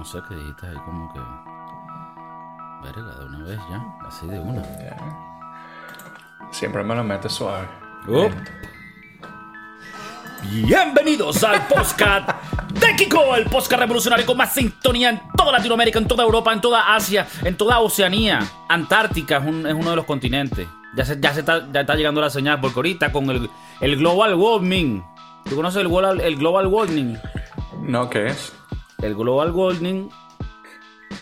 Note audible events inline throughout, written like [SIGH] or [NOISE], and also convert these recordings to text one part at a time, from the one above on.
no sé qué dijiste ahí, como que. Verga, de una vez ya, así de una. Siempre me lo metes suave. Bienvenidos al podcast de Kiko, el podcast revolucionario con más sintonía en toda Latinoamérica, en toda Europa, en toda Asia, en toda Oceanía. Antártica es, un- es uno de los continentes. Ya se, ya se está, ya está llegando la señal, porque ahorita con el, el global warming. ¿Tú conoces el, global- el global warming? No, ¿qué es? El global warming.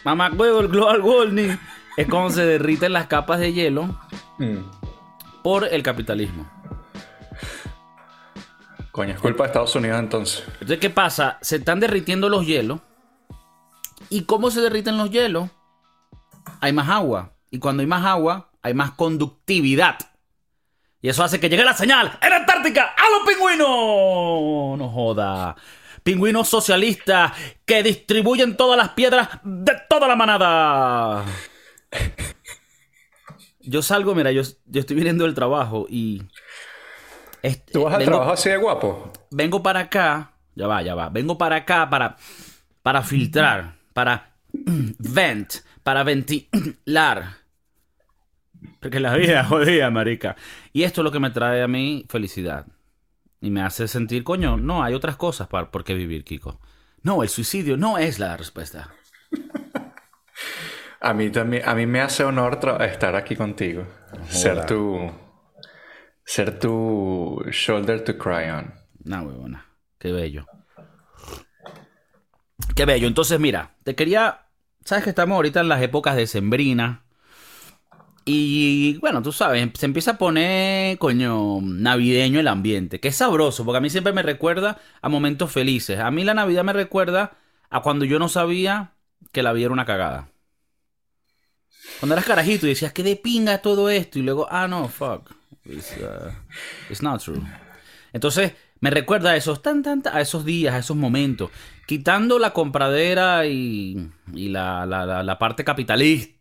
Mamá, huevo, el global warming es cuando se derriten las capas de hielo Mm. por el capitalismo. Coño, es culpa de Estados Unidos entonces. Entonces, ¿qué pasa? Se están derritiendo los hielos. ¿Y cómo se derriten los hielos? Hay más agua. Y cuando hay más agua, hay más conductividad. Y eso hace que llegue la señal en Antártica a los pingüinos. No joda. Pingüinos socialistas que distribuyen todas las piedras de toda la manada. Yo salgo, mira, yo, yo estoy viniendo del trabajo y... este, ¿Tú vas al vengo- trabajo así de guapo? vengo para acá, ya va, ya va, vengo para acá para, para filtrar, para [CLEARS THROAT] vent, para ventilar. Porque la vida [LAUGHS] jodida, marica. Y esto es lo que me trae a mí felicidad. Y me hace sentir, coño, no, hay otras cosas para, por qué vivir, Kiko. No, el suicidio no es la respuesta. [LAUGHS] A mí también, a mí me hace honor estar aquí contigo. Ser tu. Ser tu shoulder to cry on. No, huevona. Qué bello. Qué bello. Entonces, mira, te quería. Sabes que estamos ahorita en las épocas de Sembrina. Y bueno, tú sabes, se empieza a poner, coño, navideño el ambiente. Que es sabroso, porque a mí siempre me recuerda a momentos felices. A mí la Navidad me recuerda a cuando yo no sabía que la vida era una cagada. Cuando eras carajito y decías, que de pinga todo esto. Y luego, ah, no, fuck. It's, uh, it's not true. Entonces, me recuerda a esos, tan, tan, a esos días, a esos momentos. Quitando la compradera y, y la- la- la parte capitalista,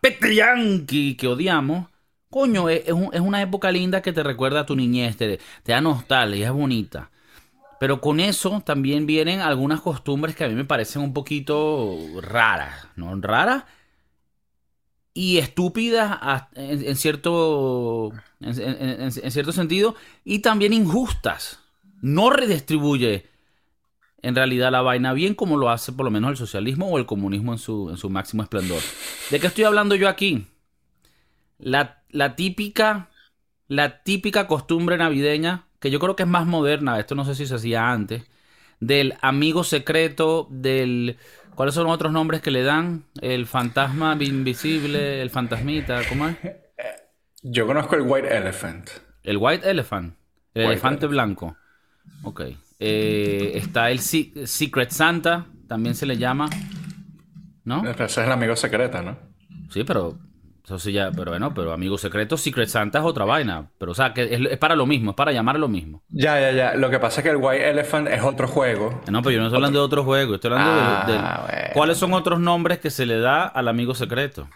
pete yankee que odiamos. Coño, es, es un- es una época linda que te recuerda a tu niñez, te, te da nostalgia, es bonita. Pero con eso también vienen algunas costumbres que a mí me parecen un poquito raras, ¿no? Raras y estúpidas en, cierto en cierto sentido y también injustas. No redistribuye en realidad la vaina bien como lo hace por lo menos el socialismo o el comunismo en su, en su máximo esplendor. ¿De qué estoy hablando yo aquí? La, la típica la típica costumbre navideña que yo creo que es más moderna, esto no sé si se hacía antes, del amigo secreto, del ¿Cuáles son los otros nombres que le dan? El fantasma invisible, el fantasmita, ¿cómo es? Yo conozco el White Elephant. El White Elephant, el White elefante blanco. Ok. Eh, está el Se- Secret Santa, también se le llama. ¿No? Ese es el amigo secreto, ¿no? Sí, pero. Eso sí ya, pero bueno, pero amigo secreto, Secret Santa es otra vaina. Pero, o sea, que es, es para lo mismo, es para llamar lo mismo. Ya, ya, ya. Lo que pasa es que el White Elephant es otro juego. No, pero yo no estoy hablando de otro juego, estoy hablando de- Ah, de, bueno. cuáles son otros nombres que se le da al amigo secreto.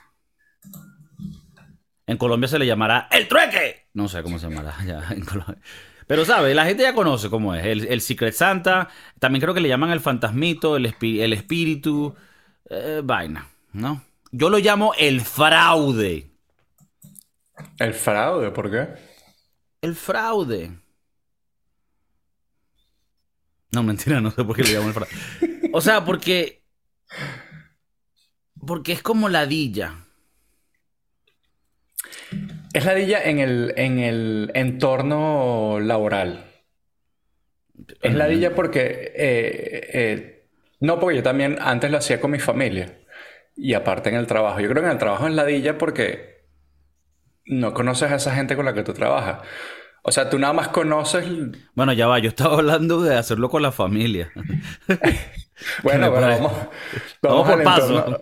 En Colombia se le llamará el trueque. No sé cómo se llamará [LAUGHS] ya en Colombia. Pero, ¿sabes? La gente ya conoce cómo es. El, el Secret Santa. También creo que le llaman el fantasmito, el, espi- el espíritu. eh, vaina, ¿no? Yo lo llamo el fraude. El fraude, ¿por qué? El fraude. No, mentira, no sé por qué le llamo el fraude. O sea, porque. Porque es como ladilla. Es ladilla en el, en el entorno laboral. Es ladilla porque... eh, eh, no, porque yo también antes lo hacía con mi familia. Y aparte en el trabajo. Yo creo que en el trabajo es ladilla porque no conoces a esa gente con la que tú trabajas. O sea, tú nada más conoces... Bueno, ya va, yo estaba hablando de hacerlo con la familia. [LAUGHS] Bueno, pero parece? vamos, Vamos por paso. entorno-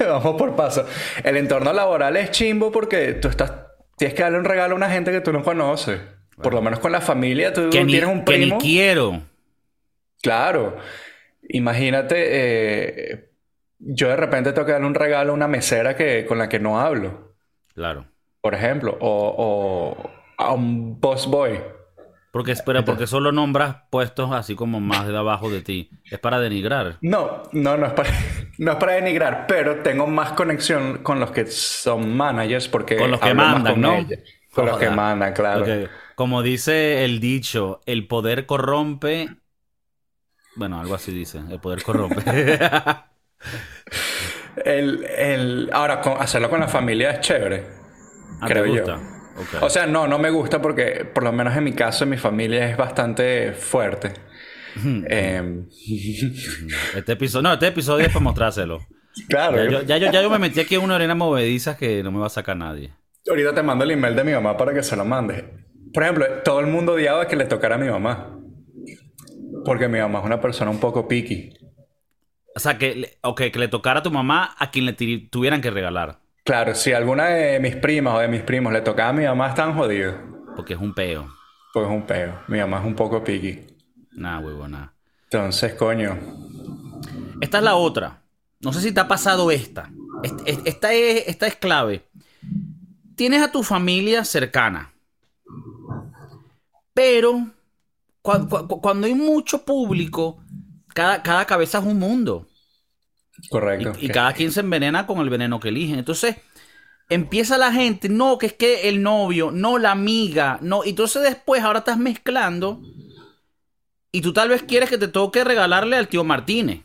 [LAUGHS] vamos por paso. El entorno laboral es chimbo porque tú estás, tienes que darle un regalo a una gente que tú no conoces. Por lo menos con la familia, tú que, ni, tienes un que ni primo. quiero. Claro. Imagínate, eh, yo de repente tengo que darle un regalo a una mesera que, con la que no hablo, Claro. por ejemplo, o, o a un boss boy. Porque, espera, porque solo nombras puestos así como más de abajo de ti. Es para denigrar. No, no, no es para, [LAUGHS] no es para denigrar, pero tengo más conexión con los que son managers porque... Con los que mandan, con ¿no? ellos. Con los que mandan, claro. Como dice el dicho, el poder corrompe. Bueno, algo así dice. El poder corrompe. [LAUGHS] El, el... Ahora, con- hacerlo con la familia es chévere, Ah, ¿te creo yo. O sea, no, no me gusta porque, por lo menos en mi caso, mi familia es bastante fuerte. Em, Este episodio, no, este episodio es para mostrárselo. [LAUGHS] claro. Ya yo, ya, yo, ya yo me metí aquí en una arena movediza que no me va a sacar nadie. Ahorita te mando el email de mi mamá para que se lo mande. Por ejemplo, todo el mundo odiaba que le tocara a mi mamá. Porque mi mamá es una persona un poco picky. O sea, que, le- ok, que le tocara a tu mamá a quien le tuvieran que regalar. Claro, si alguna de mis primas o de mis primos le tocaba a mi mamá, están jodidos. Porque es un peo. Pues es un peo. Mi mamá es un poco picky. Nada, huevo, nada. Entonces, coño. Esta es la otra. No sé si te ha pasado esta. Est- est- Esta es, esta es clave. Tienes a tu familia cercana. Pero cua- cua- cuando hay mucho público, cada, cada cabeza es un mundo. Correcto. Y, y cada quien se envenena con el veneno que eligen. Entonces, empieza la gente, no, que es que el novio, no la amiga, no. Y entonces después ahora estás mezclando. Y tú tal vez quieres que te toque regalarle al tío Martínez.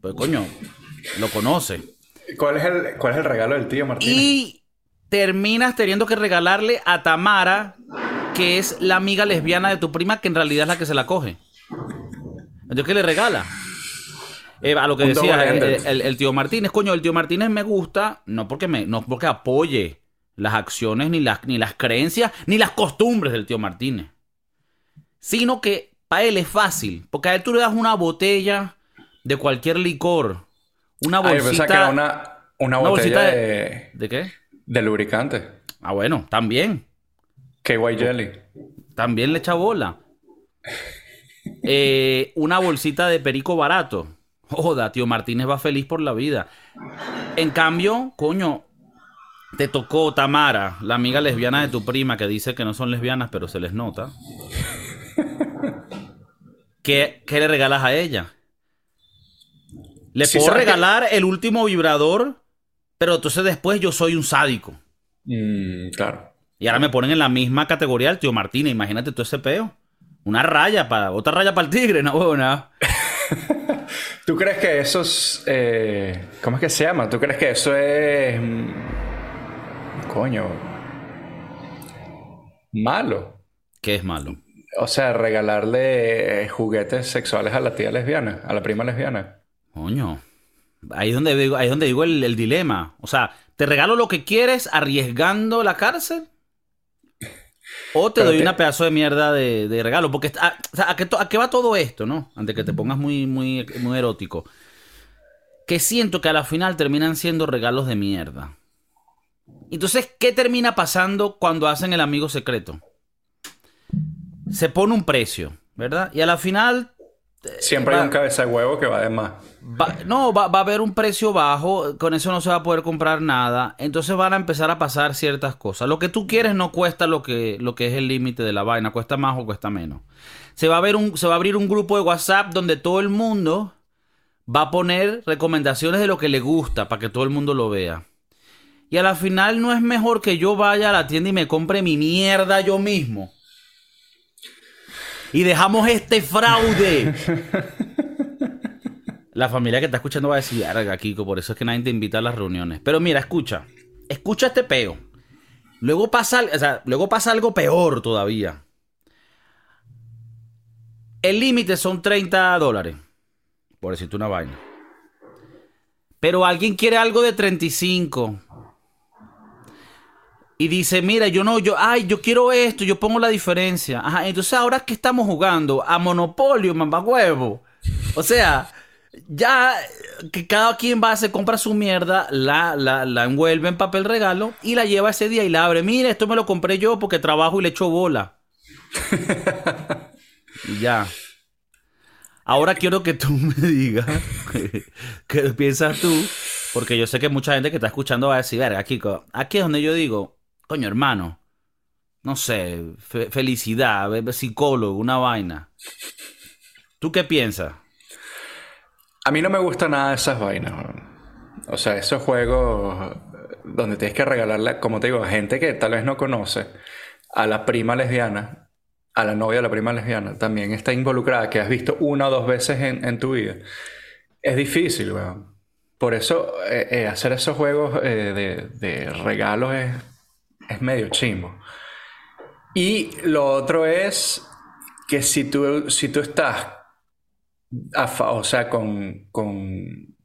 Pues coño, lo conoce. ¿Cuál es el, cuál es el regalo del tío Martínez? Y terminas teniendo que regalarle a Tamara, que es la amiga lesbiana de tu prima, que en realidad es la que se la coge. Entonces, ¿qué le regala? Eh, a lo que decía double el, handed. el- el tío Martínez, coño, el tío Martínez me gusta, no porque me, no porque apoye las acciones, ni las, ni las creencias, ni las costumbres del tío Martínez. Sino que para él es fácil, porque a él tú le das una botella de cualquier licor, una Ah, bolsita. pensaba que era una, una una botella bolsita de, ¿De qué? de lubricante. Ah, bueno, también. KY Jelly. También le echa bola. Eh, una bolsita de perico barato. Joda, tío Martínez va feliz por la vida. En cambio, coño, te tocó Tamara, la amiga lesbiana de tu prima, que dice que no son lesbianas, pero se les nota. ¿Qué, qué le regalas a ella? Le Sí, puedo regalar el último vibrador, pero entonces después yo soy un sádico. Mm, claro. Y ahora me ponen en la misma categoría el tío Martínez. Imagínate todo ese peo. Una raya para. Otra raya para el tigre, no nada. ¿Tú crees que eso es... eh, ¿Cómo es que se llama? ¿Tú crees que eso es... mm, Coño. Malo. ¿Qué es malo? O sea, regalarle eh, juguetes sexuales a la tía lesbiana, a la prima lesbiana. Coño. Ahí es donde digo, ahí es donde digo el, el dilema. O sea, ¿te regalo lo que quieres arriesgando la cárcel? ¿O te Pero doy te- una pedazo de mierda de, de regalo? Porque, ah, o sea, ¿a, qué a qué va todo esto, no? Antes que te pongas muy, muy, muy erótico. Que siento que a la final terminan siendo regalos de mierda. Entonces, ¿qué termina pasando cuando hacen el amigo secreto? Se pone un precio, ¿verdad? Y a la final Siempre va- hay un cabeza de huevo que va de más. Va- no, va, va a haber un precio bajo, con eso no se va a poder comprar nada, entonces van a empezar a pasar ciertas cosas. Lo que tú quieres no cuesta lo que, lo que es el límite de la vaina, cuesta más o cuesta menos. Se va, a ver un, se va a abrir un grupo de WhatsApp donde todo el mundo va a poner recomendaciones de lo que le gusta para que todo el mundo lo vea. Y a la final no es mejor que yo vaya a la tienda y me compre mi mierda yo mismo. Y dejamos este fraude. [LAUGHS] La familia que está escuchando va a decir, verga, Kiko, por eso es que nadie te invita a las reuniones. Pero mira, escucha. Escucha este peo. Luego pasa, luego pasa algo peor todavía. El límite son 30 dólares. Por decirte una vaina. Pero alguien quiere algo de 35. Y dice, mira, yo no, yo, ay, yo quiero esto, yo pongo la diferencia. Ajá, entonces ahora que estamos jugando a Monopolio, mamá huevo. O sea, ya que cada quien va, se compra su mierda, la, la, la envuelve en papel regalo y la lleva ese día y la abre. Mira, esto me lo compré yo porque trabajo y le echo bola. [LAUGHS] y ya. Ahora quiero que tú me digas qué piensas tú, porque yo sé que mucha gente que está escuchando va a decir, verga, Kiko, aquí es donde yo digo, coño, hermano, no sé, felicidad, psicólogo, una vaina. ¿Tú qué piensas? A mí no me gusta nada de esas vainas. O sea, esos juegos donde tienes que regalarle, como te digo, a gente que tal vez no conoce, a la prima lesbiana, a la novia de la prima lesbiana, también está involucrada, que has visto una o dos veces en, tu vida. Es difícil, weón. Por eso eh, eh, hacer esos juegos eh, de, regalos es, es medio chimbo. Y lo otro es que si tú, si tú estás, o sea, con, con,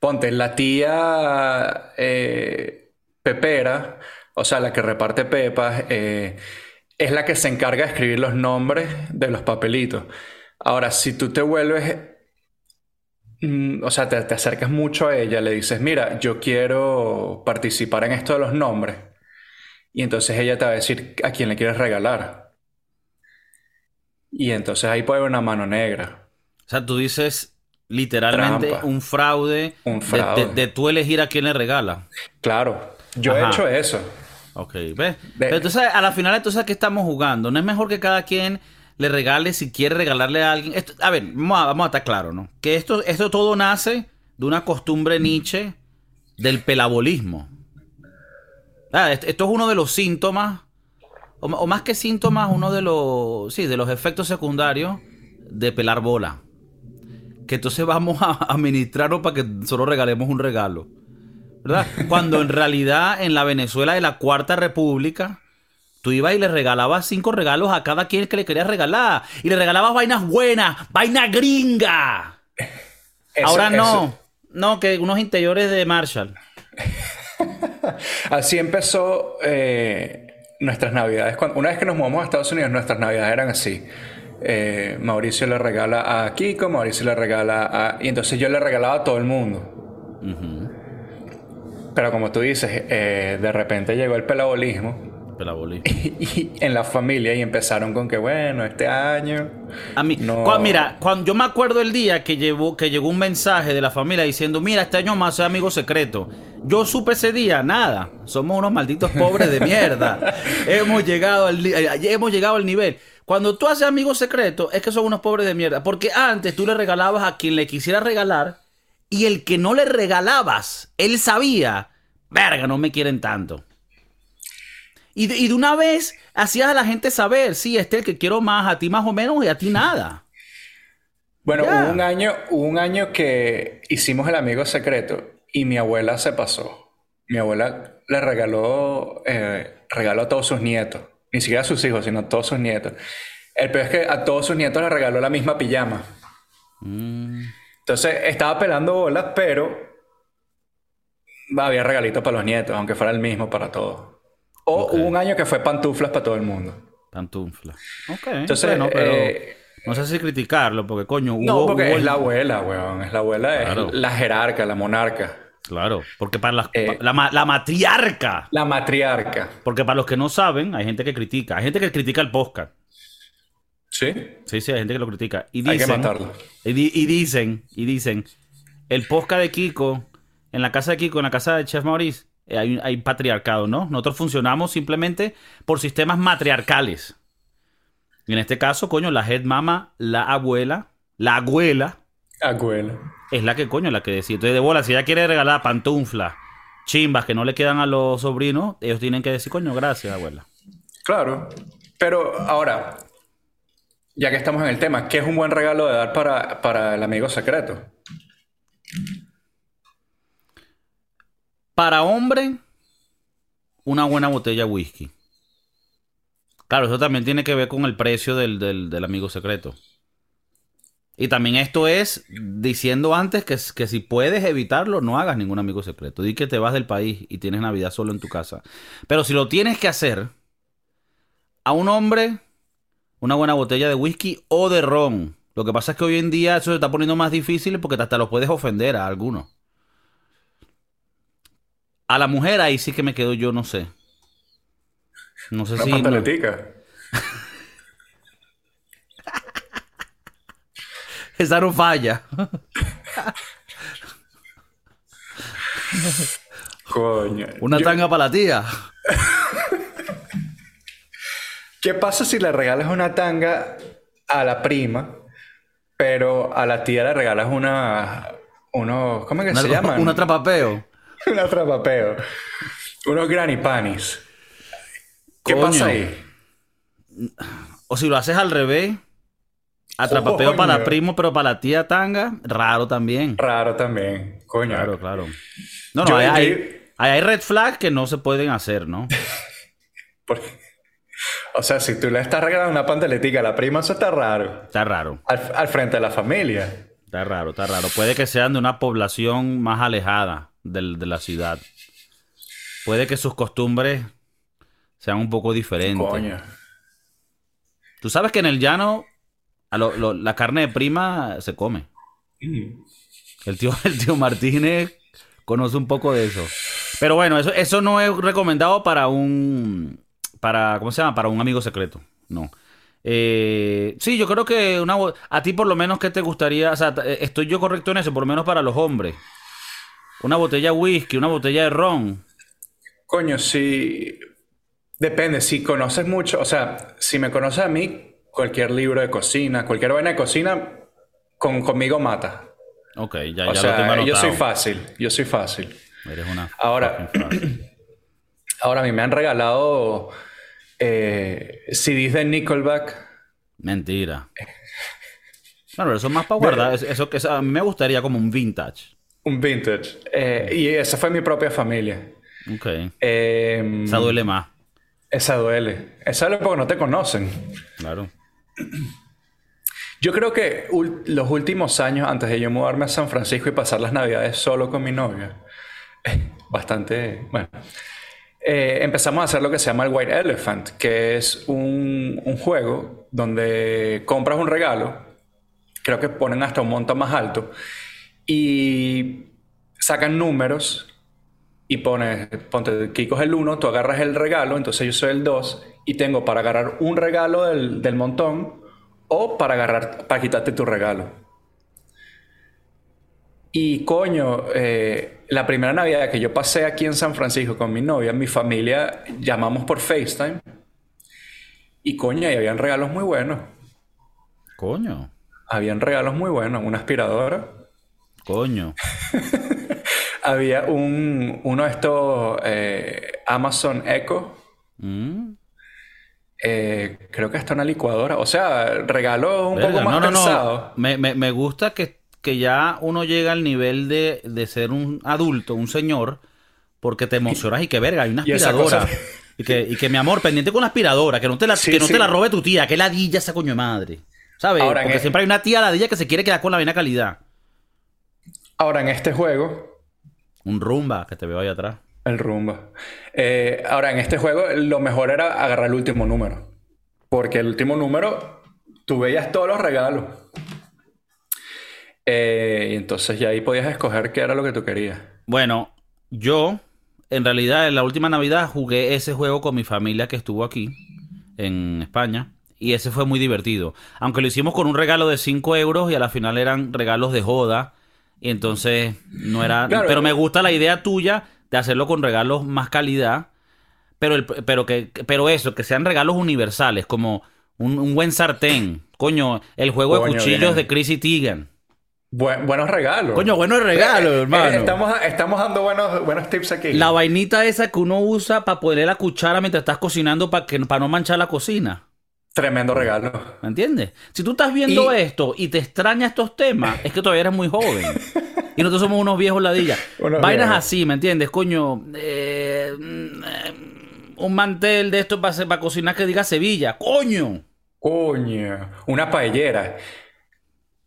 ponte, la tía eh, pepera, o sea, la que reparte pepas, eh, es la que se encarga de escribir los nombres de los papelitos. Ahora, si tú te vuelves, mm, o sea, te, te acercas mucho a ella, le dices, mira, yo quiero participar en esto de los nombres y entonces ella te va a decir a quién le quieres regalar. Y entonces ahí puede haber una mano negra. O sea, tú dices literalmente un fraude, un fraude. De, tú elegir a quién le regala. Claro, yo he hecho eso. Ok, ¿ves? Pero entonces, a la final, entonces, ¿a qué estamos jugando? ¿No es mejor que cada quien le regale si quiere regalarle a alguien? a ver, vamos a, estar claros, ¿no? Que esto, esto todo nace de una costumbre Nietzsche del pelabolismo. Ah, esto es uno de los síntomas, o, más que síntomas, uno de los, sí, de los efectos secundarios de pelar bola. Que entonces vamos a administrarlo para que solo regalemos un regalo. ¿Verdad? [LAUGHS] Cuando en realidad en la Venezuela de la Cuarta República, tú ibas y le regalabas cinco regalos a cada quien que le querías regalar. Y le regalabas vainas buenas, vaina gringa. Ahora no. No, que unos interiores de Marshall. [LAUGHS] [LAUGHS] Así empezó eh, nuestras navidades. una vez que nos mudamos a Estados Unidos, nuestras navidades eran así. Eh, Mauricio le regala a Kiko, Mauricio le regala a... Y entonces yo le regalaba a todo el mundo. Pero como tú dices, eh, de repente llegó el pelabolismo. [LAUGHS] Y, en la familia y empezaron con que, bueno, este año... A mí, mira, cuando yo me acuerdo el día que, llevó, que llegó un mensaje de la familia diciendo, mira, este año más soy amigo secreto. Yo supe ese día, nada. Somos unos malditos pobres de mierda. [LAUGHS] hemos, llegado al, eh, hemos llegado al nivel. Cuando tú haces amigos secretos, es que son unos pobres de mierda. Porque antes tú le regalabas a quien le quisiera regalar y el que no le regalabas, él sabía, verga, no me quieren tanto. Y de, una vez hacías a la gente saber, sí, este es el que quiero más, a ti más o menos y a ti [LAUGHS] nada. Bueno, hubo un año, un año que hicimos el amigo secreto y mi abuela se pasó. Mi abuela le regaló, eh, regaló a todos sus nietos, ni siquiera a sus hijos, sino a todos sus nietos. El peor es que a todos sus nietos le regaló la misma pijama. Mm. Entonces estaba pelando bolas, pero había regalitos para los nietos, aunque fuera el mismo para todos. O hubo un año que fue pantuflas para todo el mundo. Pantuflas. Ok. Entonces, bueno, pero eh, no sé si criticarlo, porque coño, hubo, No, porque es la abuela, weón. Es la abuela, es la jerarca, la monarca. Claro, porque para eh, la, matriarca. La matriarca. Porque para los que no saben, hay gente que critica. Hay gente que critica el podcast. ¿Sí? Sí, sí, hay gente que lo critica. Y dicen, hay que matarlo. Y, y, dicen, y dicen, el podcast de Kiko, en la casa de Kiko, en la casa de Chef Maurice, eh, hay, patriarcado, ¿no? Nosotros funcionamos simplemente por sistemas matriarcales. Y en este caso, coño, la head mama, la abuela, la abuela. Abuela. Es la que, coño, la que decide. Entonces, de bola, si ella quiere regalar pantuflas, chimbas que no le quedan a los sobrinos, ellos tienen que decir, coño, gracias, abuela. Claro. Pero ahora, ya que estamos en el tema, ¿qué es un buen regalo de dar para, para el amigo secreto? Para hombre, una buena botella de whisky. Claro, eso también tiene que ver con el precio del, amigo secreto. Y también esto es diciendo antes que, que, si puedes evitarlo, no hagas ningún amigo secreto. Di que te vas del país y tienes Navidad solo en tu casa. Pero si lo tienes que hacer, a un hombre, una buena botella de whisky o de ron. Lo que pasa es que hoy en día eso se está poniendo más difícil porque hasta lo puedes ofender a algunos. A la mujer ahí sí que me quedo yo, no sé. No sé si. [LAUGHS] Esa no falla. Coño. Una tanga para la tía. ¿Qué pasa si le regalas una tanga a la prima, pero a la tía le regalas una. Unos, ¿Cómo es que Una- se llaman? [LAUGHS] Un atrapapeo. un atrapapeo. Unos granny panties. ¿Qué Coño. pasa ahí? O si lo haces al revés, atrapapeo para Coño. primo, pero para la tía tanga, raro también. Raro también. Coño. Claro, claro. No, Yo no, hay, hay, red flags que no se pueden hacer, ¿no? [LAUGHS] Porque- o sea, si tú le estás regalando una pantaletica a la prima, eso está raro. Está raro, Al, al frente de la familia. está raro, está raro. Puede que sean de una población más alejada del- de la ciudad. Puede que sus costumbres sean un poco diferentes. Coño. Tú sabes que en el llano a lo- lo- la carne de prima se come. Mm. El tío, [LAUGHS] el tío Martínez conoce un poco de eso. Pero bueno, eso, eso no es recomendado para un. Para, ¿Cómo se llama? Para un amigo secreto. No. Eh, sí, yo creo que una, a ti por lo menos que te gustaría. O sea, eh, estoy yo correcto en eso, por lo menos para los hombres. Una botella de whisky, una botella de ron. Coño, si. Depende, si conoces mucho, o sea, si me conoces a mí, cualquier libro de cocina, cualquier vaina de cocina, con, conmigo mata. Ok, ya, O ya lo tengo sea, anotado. yo soy fácil, yo soy fácil. Eres una Ahora-. [CLEARS THROAT] Ahora, a mí me han regalado eh, CDs de Nickelback. Mentira. Bueno, pero eso es más para guardar. Eso, eso que eso a mí me gustaría como un vintage. Un vintage. Eh, y esa fue mi propia familia. Ok. Eh, Esa duele más. Esa duele. Esa duele porque no te conocen. Claro. Yo creo que los últimos años, antes de yo mudarme a San Francisco y pasar las navidades solo con mi novia, [LAUGHS] bastante, bueno, eh, empezamos a hacer lo que se llama el White Elephant, que es un, un juego donde compras un regalo, creo que ponen hasta un monto más alto, y sacan números y pones, ponte, Kiko es el 1, tú agarras el regalo, entonces yo soy el 2 y tengo para agarrar un regalo del, del montón o para agarrar, para quitarte tu regalo. Y coño, eh, la primera Navidad que yo pasé aquí en San Francisco con mi novia, mi familia, llamamos por FaceTime. Y coño, ahí habían regalos muy buenos. Coño. Habían regalos muy buenos. Una aspiradora. Coño. [LAUGHS] Había un, uno de estos eh, Amazon Echo. Mm. Eh, creo que hasta una licuadora. O sea, regalos un Verga, poco más no, no. Me, me- me gusta que, que ya uno llega al nivel de, de ser un adulto, un señor, porque te emocionas y que verga, hay una [LAUGHS] aspiradora. [LAUGHS] Y que, y que mi amor, pendiente con la aspiradora, que no te la, Sí, que no sí. te la robe tu tía, que ladilla esa coño de madre. ¿Sabes? Ahora, porque el- siempre hay una tía ladilla que se quiere quedar con la buena calidad. Ahora, en este juego, Un rumba que te veo ahí atrás. el rumba. Eh, ahora, en este juego, lo mejor era agarrar el último número. Porque el último número, tú veías todos los regalos. Eh, y entonces ya ahí podías escoger qué era lo que tú querías. Bueno, yo, en realidad, en la última Navidad jugué ese juego con mi familia que estuvo aquí, en España, y ese fue muy divertido. Aunque lo hicimos con un regalo de 5 euros y a la final eran regalos de joda, y entonces no era... Claro. Pero me gusta la idea tuya de hacerlo con regalos más calidad, pero, el, pero, que, pero eso, que sean regalos universales, como un, un buen sartén. Coño, el juego de cuchillos bien. de Chrissy Teigen. Buen- buenos regalos. Coño, buenos regalos, Eh, hermano. Estamos, estamos dando buenos, buenos tips aquí. La vainita esa que uno usa para poner la cuchara mientras estás cocinando para que para no manchar la cocina. Tremendo regalo. ¿Me entiendes? Si tú estás viendo Y- esto y te extraña estos temas, es que todavía eres muy joven. [LAUGHS] Y nosotros somos unos viejos ladillas. Unos Vainas viejos. así, ¿me entiendes? Coño, eh, mm, eh, un mantel de esto para, para cocinar que diga Sevilla. ¡Coño! Coño, una paellera.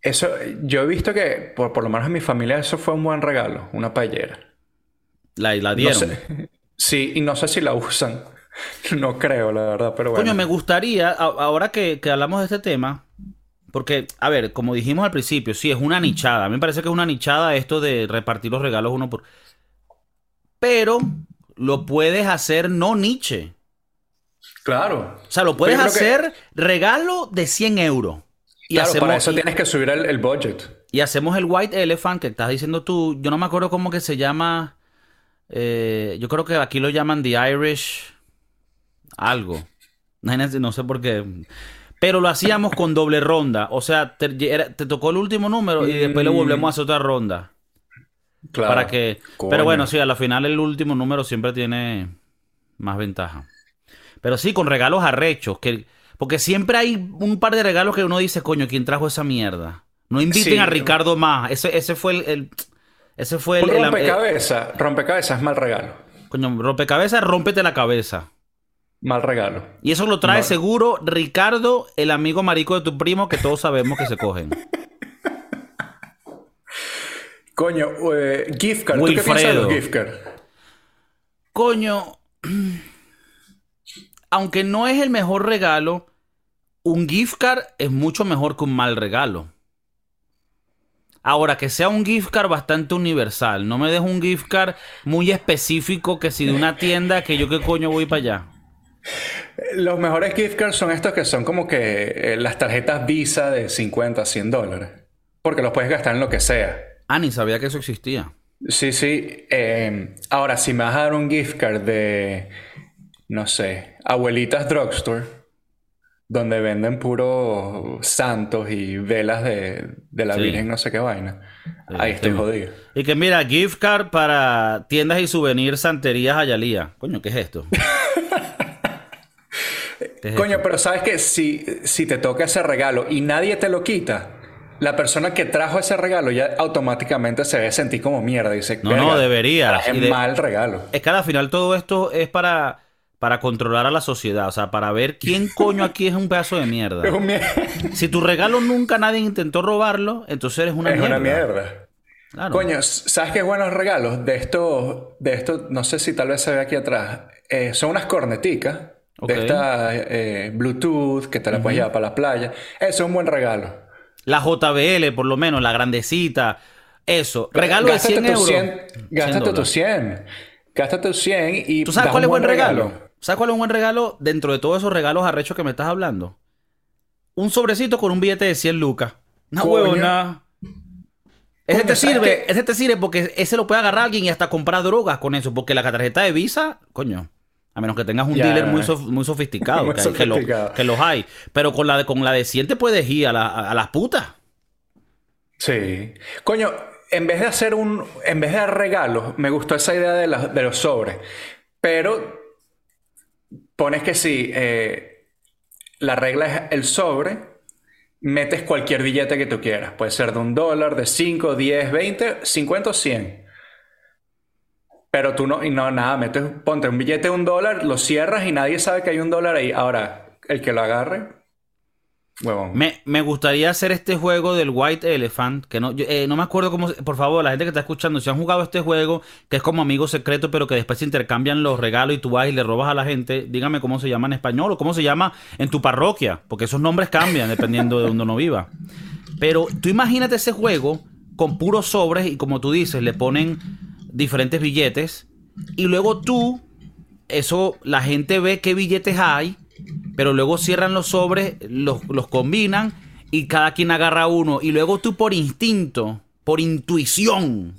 Eso, yo he visto que, por, por lo menos en mi familia, eso fue un buen regalo, una paellera. La, la No dieron. sé- sí, y no sé si la usan. [LAUGHS] No creo, la verdad, pero bueno. Coño, me gustaría, ahora que, que hablamos de este tema, porque, a ver, como dijimos al principio, sí, es una nichada. A mí me parece que es una nichada esto de repartir los regalos uno por... Pero lo puedes hacer no niche. Claro. O sea, lo puedes hacer regalo de 100 euros. Y, Claro, hacemos, para eso y, tienes que subir el, el budget. y hacemos el White Elephant que estás diciendo tú. Yo no me acuerdo cómo que se llama. eh, yo creo que aquí lo llaman The Irish algo. No sé por qué. Pero lo hacíamos con doble ronda. O sea, te, te tocó el último número y después Mm. volvemos a hacer otra ronda. Claro. Para que. Coño. Pero bueno, sí, a la final el último número siempre tiene más ventaja. Pero sí, con regalos arrechos. Que, porque siempre hay un par de regalos que uno dice, coño, ¿quién trajo esa mierda? No inviten Sí. a Ricardo más. Ese, ese fue el. el- ese fue el. El- rompecabezas, rompecabezas es mal regalo. coño, rompecabezas, rómpete la cabeza. Mal regalo. Y eso lo trae seguro Ricardo, el amigo marico de tu primo, que todos sabemos que se cogen. Coño, eh, gift card. ¿Tú qué piensas de los gift card? Coño, [CLEARS THROAT] aunque no es el mejor regalo, un gift card es mucho mejor que un mal regalo. Ahora, que sea un gift card bastante universal. No me dejes un gift card muy específico que si de una tienda que yo qué coño voy para allá. Los mejores gift cards son estos que son como que eh, las tarjetas Visa de 50, 100 dólares. Porque los puedes gastar en lo que sea. Ah, ni sabía que eso existía. Sí, sí. eh, ahora, si me vas a dar un gift card de, no sé, Abuelitas Drugstore, donde venden puros santos y velas de, de la Sí. Virgen, no sé qué vaina. Sí, Ahí estoy sí. jodido. Y que mira, gift card para tiendas y souvenirs Santerías Ayalía. Coño, ¿qué es esto? [LAUGHS] ¿Qué es Coño, esto? pero sabes que si, si te toca ese regalo y nadie te lo quita, la persona que trajo ese regalo ya automáticamente se ve sentir como mierda. Dice, No, no, "Verga, debería". de- mal regalo. Es que al final todo esto es para, para controlar a la sociedad. O sea, para ver quién [LAUGHS] coño aquí es un pedazo de mierda. Es un mier- Si tu regalo nunca nadie intentó robarlo, entonces eres una es mierda. una mierda. Claro. Coño, ¿sabes qué buenos regalos? De estos, de estos, no sé si tal vez se ve aquí atrás. Eh, son unas corneticas Ok. de estas eh, Bluetooth que te las puedes llevar para la playa. Eso es un buen regalo. La JBL, por lo menos, la grandecita. Eso. Regalo de Gástate 100 tus euros. 100, 100 Gástate tus dólares. 100. Gástate tus 100 y ¿Tú sabes das cuál es un buen regalo? ¿Sabes cuál es un buen regalo dentro de todos esos regalos arrechos que me estás hablando? Un sobrecito con un billete de 100 lucas. Una Coño. huevona. Ese te ¿sabes sirve, ese te sirve porque ese lo puede agarrar alguien y hasta comprar drogas con eso. Porque la tarjeta de Visa, coño, a menos que tengas un Ya. dealer muy, sof- muy sofisticado, [LAUGHS] Muy que, hay- que lo- sofisticado. que los hay. Pero con la de, con la de 100 te puedes ir a, la- a- a las putas. Sí. Coño, en vez de hacer un. En vez de dar regalos, me gustó esa idea de, la- de los sobres. Pero pones que sí, eh, la regla es el sobre. Metes cualquier billete que tú quieras. Puede ser de un dólar, de 5, 10, 20, 50 o 100. Pero tú no, y no, nada, metes, ponte un billete de un dólar, lo cierras y nadie sabe que hay un dólar ahí. Ahora, el que lo agarre, huevón. Me, me gustaría hacer este juego del White Elephant, que no, eh, no me acuerdo cómo, por favor, la gente que está escuchando, si han jugado este juego, que es como amigo secreto, pero que después se intercambian los regalos y tú vas y le robas a la gente, dígame cómo se llama en español o cómo se llama en tu parroquia, porque esos nombres cambian dependiendo de donde uno viva. Pero tú imagínate ese juego con puros sobres y como tú dices, le ponen diferentes billetes y luego tú, eso, la gente ve qué billetes hay, pero luego cierran los sobres, los, los combinan y cada quien agarra uno y luego tú por instinto, por intuición,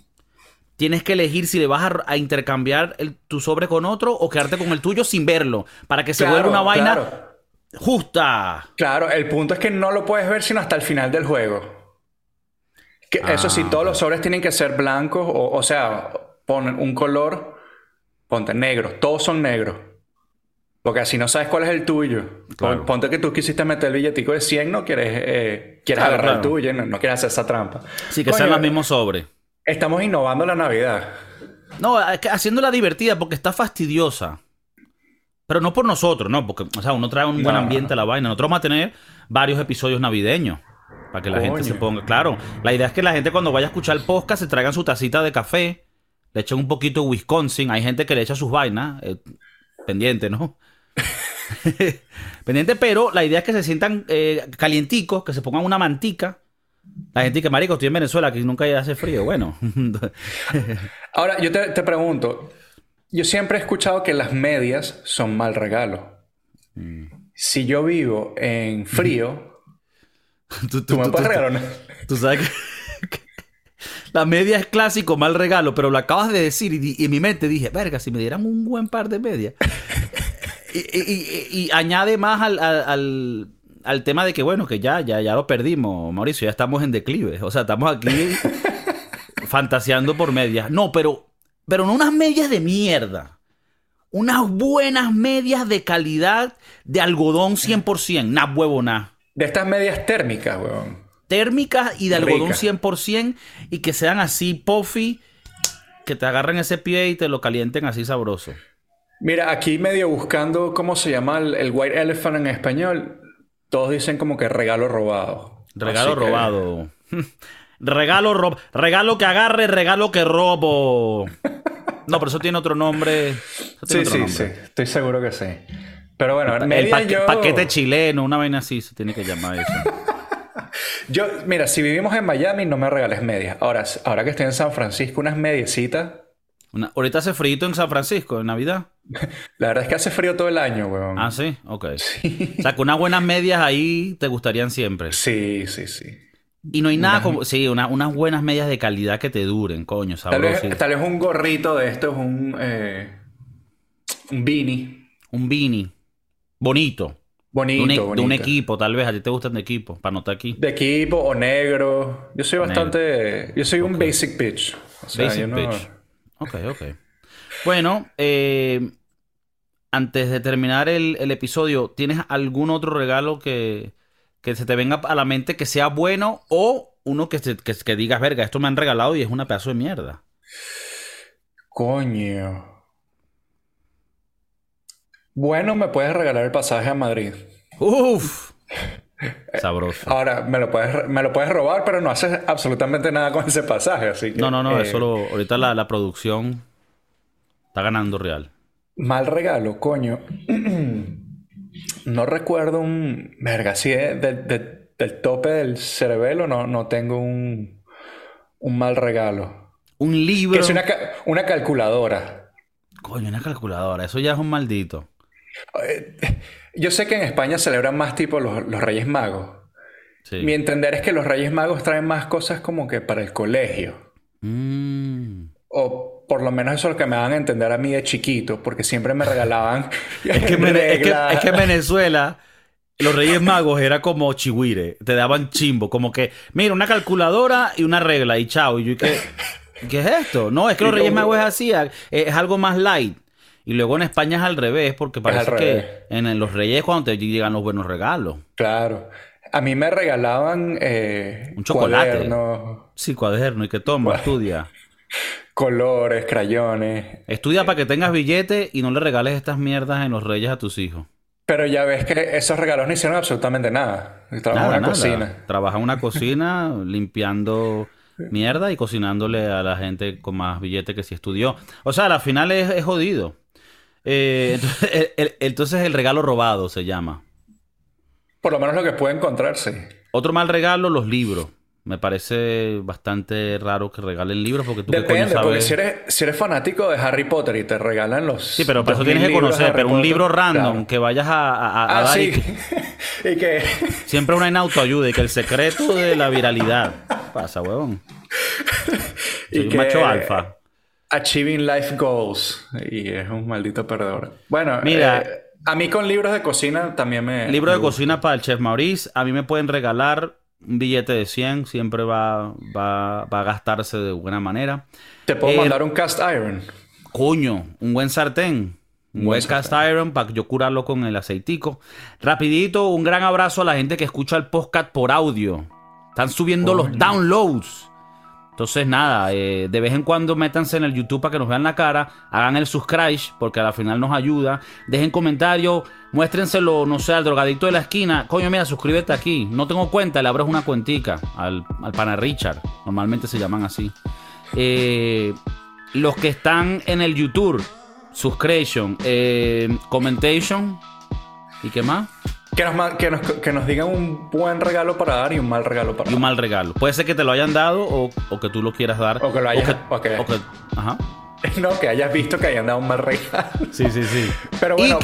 tienes que elegir si le vas a, a intercambiar el- tu sobre con otro o quedarte con el tuyo sin verlo, para que se Claro, vuelva una vaina claro. justa. Claro, el punto es que no lo puedes ver sino hasta el final del juego. Que eso sí, Ah. todos los sobres tienen que ser blancos, o, o sea, ponen un color, ponte negro, todos son negros. Porque así no sabes cuál es el tuyo. Claro. Ponte que tú quisiste meter el billetico de 100, no quieres, eh, quieres Claro, agarrar el tuyo, no, no quieres hacer esa trampa. Sí, que Coño, sean los mismos sobres. Estamos innovando la Navidad. No, haciéndola divertida porque está fastidiosa. Pero no por nosotros, no, porque, o sea, uno trae un buen ambiente a la vaina. Nosotros vamos a tener varios episodios navideños para que la gente se ponga. Claro, la idea es que la gente cuando vaya a escuchar el podcast se traigan su tacita de café, le echen un poquito de Wisconsin. Hay gente que le echa sus vainas, eh, pendiente, ¿no? [LAUGHS] pendiente, pero la idea es que se sientan eh, calienticos, que se pongan una mantica. La gente que, marico, estoy en Venezuela, que nunca hace frío. Bueno, [LAUGHS] Ahora, yo te, te pregunto, yo siempre he escuchado que las medias son mal regalo. Mm. Si yo vivo en frío, [LAUGHS] tú, ¿tú me puedes regalar una? Tú sabes [LAUGHS] que, la media es clásico, mal regalo, pero lo acabas de decir y, en mi mente dije, verga, si me dieran un buen par de medias. [LAUGHS] y, añade más al, al, tema de que, bueno, que ya, ya, ya lo perdimos, Mauricio, ya estamos en declive. O sea, estamos aquí fantaseando por medias. No, pero, pero no unas medias de mierda. Unas buenas medias de calidad de algodón 100%, nada huevo, nada. De estas medias térmicas, huevón. Térmicas y de algodón 100% y que sean así puffy, que te agarren ese pie y te lo calienten así sabroso. Mira, aquí medio buscando cómo se llama el, White Elephant en español, todos dicen como que regalo robado. Regalo robado. [LAUGHS] regalo robado. Regalo que agarre, regalo que robo. [LAUGHS] No, pero eso tiene otro nombre. sí, sí, sí. Estoy seguro que sí. Pero bueno, el, paquete chileno, una vaina así se tiene que llamar eso. [LAUGHS] yo, mira, si vivimos en Miami, no me regales medias. Ahora, ahora que estoy en San Francisco, unas mediecitas. Una, ahorita hace frío en San Francisco, en Navidad. [LAUGHS] La verdad es que hace frío todo el año, weón. Ah, sí, ok. O sea, que unas buenas medias ahí te gustarían siempre. Sí, sí, sí. Y no hay nada como. Sí, unas buenas medias de calidad que te duren, coño, sabroso. Tal vez, un gorrito de esto es un. Eh, un beanie. Un beanie. Bonito. Bonito, de un, bonito. De un equipo, tal vez. A ti te gustan de equipo, para notar aquí. De equipo o negro. Yo soy bastante. Yo soy un basic pitch. basic pitch. Ok, ok. Bueno, eh, antes de terminar el, episodio, ¿tienes algún otro regalo que, se te venga a la mente que sea bueno o uno que, que, digas, verga, esto me han regalado y es una pedazo de mierda? Coño. Bueno, me puedes regalar el pasaje a Madrid. Uf. [LAUGHS] Sabroso. Ahora, me lo, puedes, me lo puedes robar, pero no haces absolutamente nada con ese pasaje, así que... No, no, no, eso eh, ahorita la, la producción Está ganando real. Mal regalo, coño. [CLEARS THROAT] no recuerdo un. Verga, sí, del tope del cerebelo no, no tengo un, un mal regalo. Un libro. Que es una, una calculadora. Coño, una calculadora. Eso ya es un maldito. Eh, yo sé que en España celebran más tipo los, Reyes Magos. Mi entender es que los Reyes Magos traen más cosas como que para el colegio. Mm. O por lo menos eso es lo que me van a entender a mí de chiquito, porque siempre me regalaban. [LAUGHS] es, que, en Venezuela los Reyes Magos era como chihuire, te daban chimbo, como que, mira, una calculadora y una regla y chao. Y yo, ¿qué, ¿qué es esto? No, es que los Reyes Magos es así, es algo más light. Y luego en España es al revés, porque parece que en los Reyes es cuando te llegan los buenos regalos. Claro. A mí me regalaban eh, un chocolate. Cuaderno. Sí, cuaderno. ¿Y que toma? Estudia [LAUGHS] colores, crayones. Estudia para que tengas billete y no le regales estas mierdas en los reyes a tus hijos. Pero ya ves que esos regalos no hicieron absolutamente nada. Trabajan en una cocina. Trabaja en una cocina [LAUGHS] limpiando mierda y cocinándole a la gente con más billete que si estudió. O sea, al final es, jodido. Eh, [LAUGHS] entonces, el, regalo robado se llama. Por lo menos lo que puede encontrarse. Otro mal regalo, los libros. Me parece bastante raro que regalen libros porque tú Depende, porque si eres, si eres fanático de Harry Potter y te regalan los. Sí, pero para eso tienes que conocer. Pero un libro random que vayas a, ah, sí. [LAUGHS] y, que... Siempre una en autoayuda y que el secreto de la viralidad. pasa, huevón? [LAUGHS] Soy un macho alfa. Achieving life goals. Y es un maldito perdedor. Bueno, mira. Eh, a mí con libros de cocina también me. Libro de cocina para el chef Maurice. A mí me pueden regalar un billete de 100 siempre va, va, a gastarse de buena manera. Te puedo mandar un cast iron. Coño, un buen sartén. Un buen cast iron para yo curarlo con el aceitico. Rapidito, un gran abrazo a la gente que escucha el podcast por audio. Están subiendo los downloads. Entonces, nada, eh, de vez en cuando métanse en el YouTube para que nos vean la cara, hagan el subscribe, porque al final nos ayuda. Dejen comentarios, muéstrenselo, no sé, al drogadicto de la esquina. Coño, mira, suscríbete aquí. No tengo cuenta, le abres una cuentica al, al pana Richard. Normalmente se llaman así. Eh, los que están en el YouTube, subscription, eh, commentation. ¿Y qué más? Que nos, que, nos, que nos, digan un buen regalo para dar y un mal regalo para dar. Y un mal regalo. Puede ser que te lo hayan dado o, o que tú lo quieras dar. O que lo hayas... O que, ajá. [LAUGHS] No, que hayas visto que hayan dado un mal regalo. Sí, sí, sí. Pero bueno,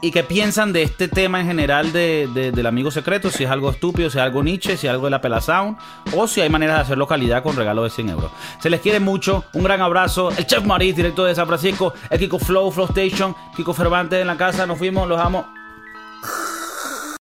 y qué piensan de este tema en general de, del amigo secreto, si es algo estúpido, si es algo niche, si es algo de la pelasound, o si hay maneras de hacerlo calidad con regalo de 100 euros. Se les quiere mucho, un gran abrazo. El Chef Maris, director de San Francisco, el Kiko Flow, Flow Station, Kiko Fervantes en la casa, nos fuimos, los amo.